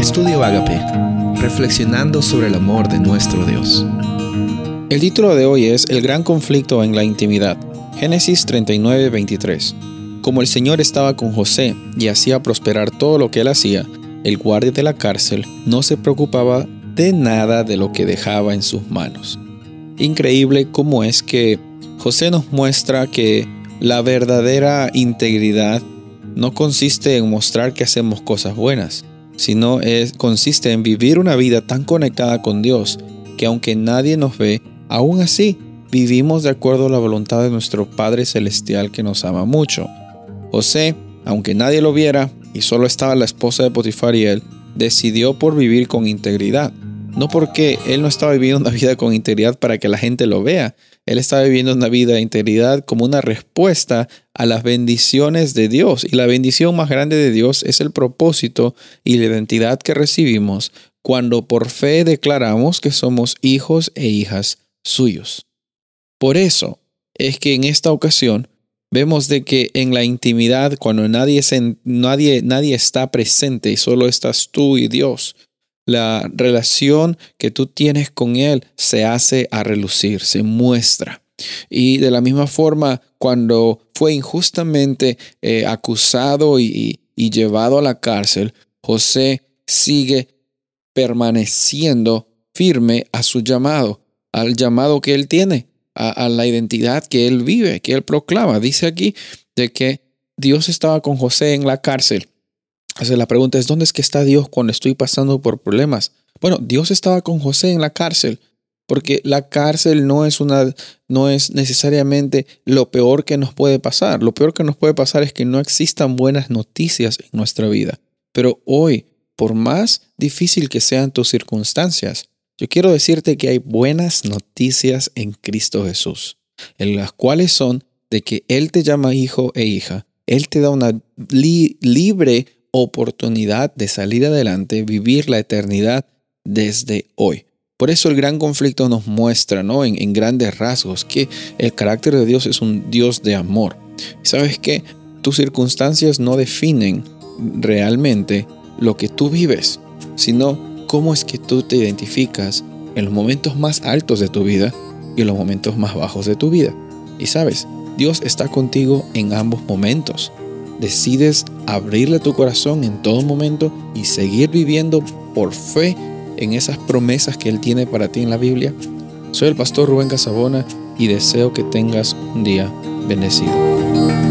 Estudio Agape, reflexionando sobre el amor de nuestro Dios. El título de hoy es El gran conflicto en la intimidad. Génesis 39, 23. Como el Señor estaba con José y hacía prosperar todo lo que él hacía, el guardia de la cárcel no se preocupaba de nada de lo que dejaba en sus manos. Increíble cómo es que José nos muestra que la verdadera integridad no consiste en mostrar que hacemos cosas buenas, sino es, consiste en vivir una vida tan conectada con Dios que aunque nadie nos ve, aún así vivimos de acuerdo a la voluntad de nuestro Padre Celestial que nos ama mucho. José, aunque nadie lo viera y solo estaba la esposa de Potifar y él, decidió por vivir con integridad. No porque él no estaba viviendo una vida con integridad para que la gente lo vea, él estaba viviendo una vida de integridad como una respuesta a las bendiciones de Dios. Y la bendición más grande de Dios es el propósito y la identidad que recibimos cuando por fe declaramos que somos hijos e hijas suyos. Por eso es que en esta ocasión vemos de que en la intimidad, cuando nadie, nadie, nadie está presente y solo estás tú y Dios, la relación que tú tienes con Él se hace a relucir, se muestra. Y de la misma forma, cuando fue injustamente eh, acusado y, llevado a la cárcel, José sigue permaneciendo firme a su llamado, al llamado que él tiene, a, a, la identidad que él vive, que él proclama. Dice aquí de que Dios estaba con José en la cárcel la pregunta es, ¿dónde es que está Dios cuando estoy pasando por problemas? Bueno, Dios estaba con José en la cárcel, porque la cárcel no es una no es necesariamente lo peor que nos puede pasar. Lo peor que nos puede pasar es que no existan buenas noticias en nuestra vida. Pero hoy, por más difícil que sean tus circunstancias, yo quiero decirte que hay buenas noticias en Cristo Jesús, en las cuales son de que Él te llama hijo e hija, Él te da una libre oportunidad de salir adelante, vivir la eternidad desde hoy. Por eso el gran conflicto nos muestra, ¿no? En, grandes rasgos, que el carácter de Dios es un Dios de amor. ¿Sabes qué? Tus circunstancias no definen realmente lo que tú vives, sino cómo es que tú te identificas en los momentos más altos de tu vida y en los momentos más bajos de tu vida. Y sabes, Dios está contigo en ambos momentos decides abrirle tu corazón en todo momento y seguir viviendo por fe en esas promesas que Él tiene para ti en la Biblia? Soy el pastor Rubén Casabona y deseo que tengas un día bendecido.